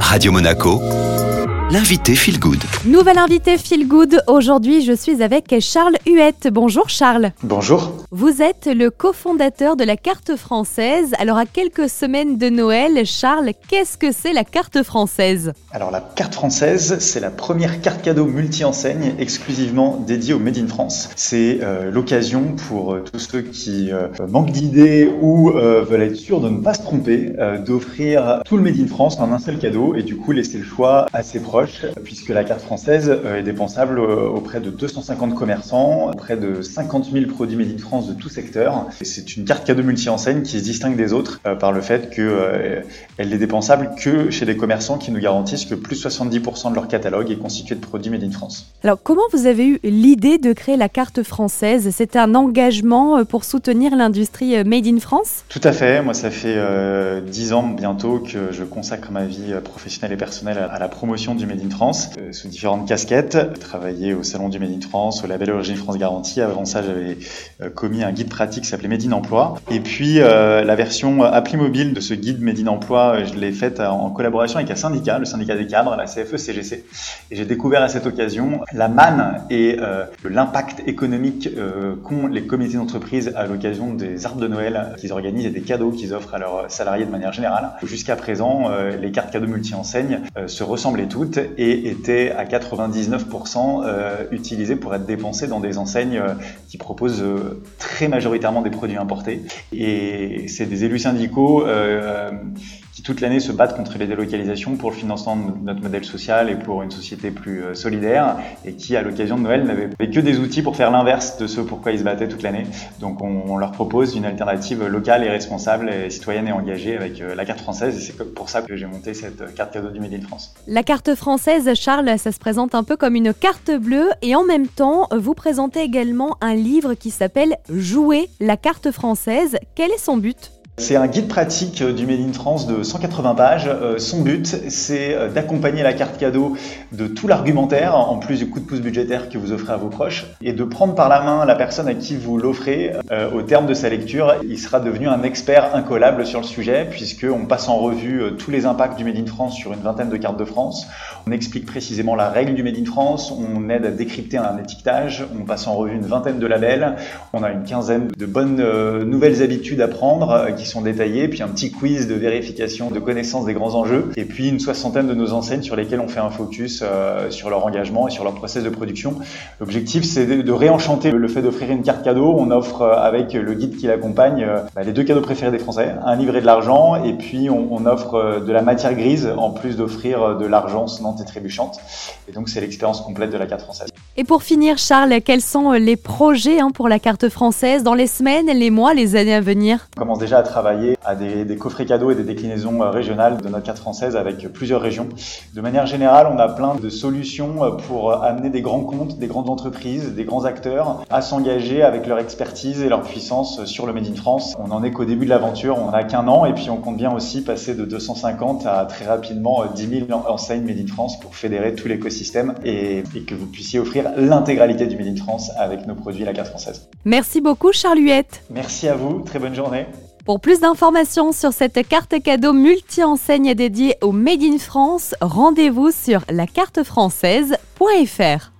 Radio Monaco, l'invité Feel Good. Nouvel invité Feel Good. Aujourd'hui, je suis avec Charles Huette. Bonjour Charles. Bonjour. Vous êtes le cofondateur de la carte française. Alors, à quelques semaines de Noël, Charles, qu'est-ce que c'est la carte française? Alors, la carte française, c'est la première carte cadeau multi-enseigne exclusivement dédiée au Made in France. C'est euh, l'occasion pour euh, tous ceux qui euh, manquent d'idées ou euh, veulent être sûrs de ne pas se tromper, euh, d'offrir tout le Made in France en un seul cadeau et du coup laisser le choix à ses proches, puisque la carte française euh, est dépensable euh, auprès de 250 commerçants, auprès de 50 000 produits Made in France de tout secteur. C'est une carte cadeau multi-enseigne qui se distingue des autres euh, par le fait qu'elle est dépensable que chez des commerçants qui nous garantissent que plus de 70% de leur catalogue est constitué de produits Made in France. Alors, comment vous avez eu l'idée de créer la carte française? C'était un engagement euh, pour soutenir l'industrie euh, Made in France? Tout à fait. Moi, ça fait euh, 10 ans bientôt que je consacre ma vie euh, professionnelle et personnelle à la promotion du Made in France euh, sous différentes casquettes. Travaillé au Salon du Made in France, au label Origine France Garantie. Avant ça, j'avais euh, commis un guide pratique qui s'appelait Made in Emploi. Et puis, euh, la version appli mobile de ce guide Made in Emploi, je l'ai faite en collaboration avec un syndicat, le syndicat des cadres, la E CFE-CGC. Et j'ai découvert à cette occasion la manne et l'impact économique qu'ont les comités d'entreprise à l'occasion des arbres de Noël qu'ils organisent et des cadeaux qu'ils offrent à leurs salariés de manière générale. Jusqu'à présent, les cartes cadeaux multi-enseignes se ressemblaient toutes et étaient à 99% euh, utilisées pour être dépensées dans des enseignes euh, qui proposent euh, très majoritairement des produits importés. Et c'est des élus syndicaux qui toute l'année se battent contre les délocalisations pour le financement de notre modèle social et pour une société plus euh, solidaire et qui, à l'occasion de Noël, n'avaient que des outils pour faire l'inverse de ce pourquoi ils se battaient toute l'année. Donc on, leur propose une alternative locale et responsable et citoyenne et engagée avec euh, la carte française et c'est pour ça que j'ai monté cette euh, carte cadeau du Made in France. La carte française, Charles, ça se présente un peu comme une carte bleue et en même temps, vous présentez également un livre qui s'appelle Jouer la carte française. Quel est son but? C'est un guide pratique euh, du Made in France de 180 pages. Euh, Son but, c'est euh, d'accompagner la carte cadeau de tout l'argumentaire, en plus du coup de pouce budgétaire que vous offrez à vos proches, et de prendre par la main la personne à qui vous l'offrez. Au terme de sa lecture, il sera devenu un expert incollable sur le sujet, puisqu'on passe en revue tous les impacts du Made in France sur une vingtaine de cartes de France. On explique précisément la règle du Made in France, on aide à décrypter un étiquetage, on passe en revue une vingtaine de labels, on a une quinzaine de bonnes nouvelles habitudes à prendre euh, sont détaillées, puis un petit quiz de vérification de connaissance des grands enjeux, et puis une soixantaine de nos enseignes sur lesquelles on fait un focus euh, sur leur engagement et sur leur process de production. L'objectif, c'est de réenchanter le fait d'offrir une carte cadeau. On offre euh, avec le guide qui l'accompagne euh, bah, les deux cadeaux préférés des Français, un livret de l'argent, et puis on, on offre euh, de la matière grise en plus d'offrir euh, de l'argent sonnante et trébuchante. Et donc c'est l'expérience complète de la carte française. Et pour finir, Charles, quels sont euh, les projets hein, pour la carte française dans les semaines, les mois, les années à venir? On commence déjà à travailler à des, coffrets cadeaux et des déclinaisons euh, régionales de notre carte française avec plusieurs régions. De manière générale, on a plein de solutions euh, pour amener des grands comptes, des grandes entreprises, des grands acteurs à s'engager avec leur expertise et leur puissance sur le Made in France. On en est qu'au début de l'aventure, on n'a qu'un an et puis on compte bien aussi passer de 250 à très rapidement euh, 10 000 enseignes Made in France pour fédérer tout l'écosystème et que vous puissiez offrir l'intégralité du Made in France avec nos produits la carte française. Merci beaucoup, Charles Huette. Merci à vous, très bonne journée. Pour plus d'informations sur cette carte cadeau multi-enseigne dédiée au Made in France, rendez-vous sur lacartefrançaise.fr.